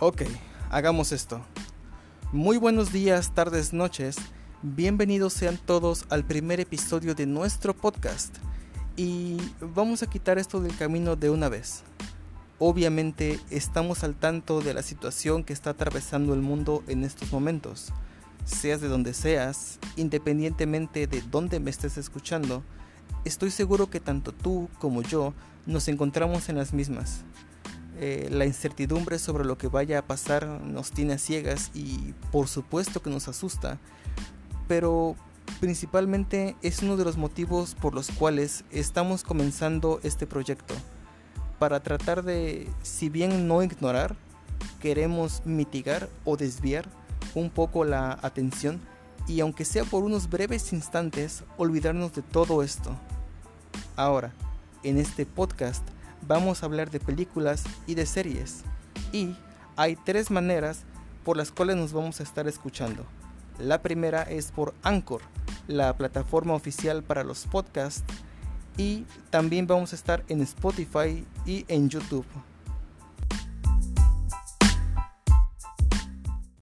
Ok, hagamos esto. Muy buenos días, tardes, noches. Bienvenidos sean todos al primer episodio de nuestro podcast. Y vamos a quitar esto del camino de una vez. Obviamente estamos al tanto de la situación que está atravesando el mundo en estos momentos. Seas de donde seas, independientemente de dónde me estés escuchando, estoy seguro que tanto tú como yo nos encontramos en las mismas. Eh, la incertidumbre sobre lo que vaya a pasar nos tiene a ciegas y por supuesto que nos asusta, pero principalmente es uno de los motivos por los cuales estamos comenzando este proyecto, para tratar de, si bien no ignorar, queremos mitigar o desviar un poco la atención y aunque sea por unos breves instantes, olvidarnos de todo esto. Ahora, en este podcast, vamos a hablar de películas y de series. Y hay tres maneras por las cuales nos vamos a estar escuchando. La primera es por Anchor, la plataforma oficial para los podcasts. Y también vamos a estar en Spotify y en YouTube.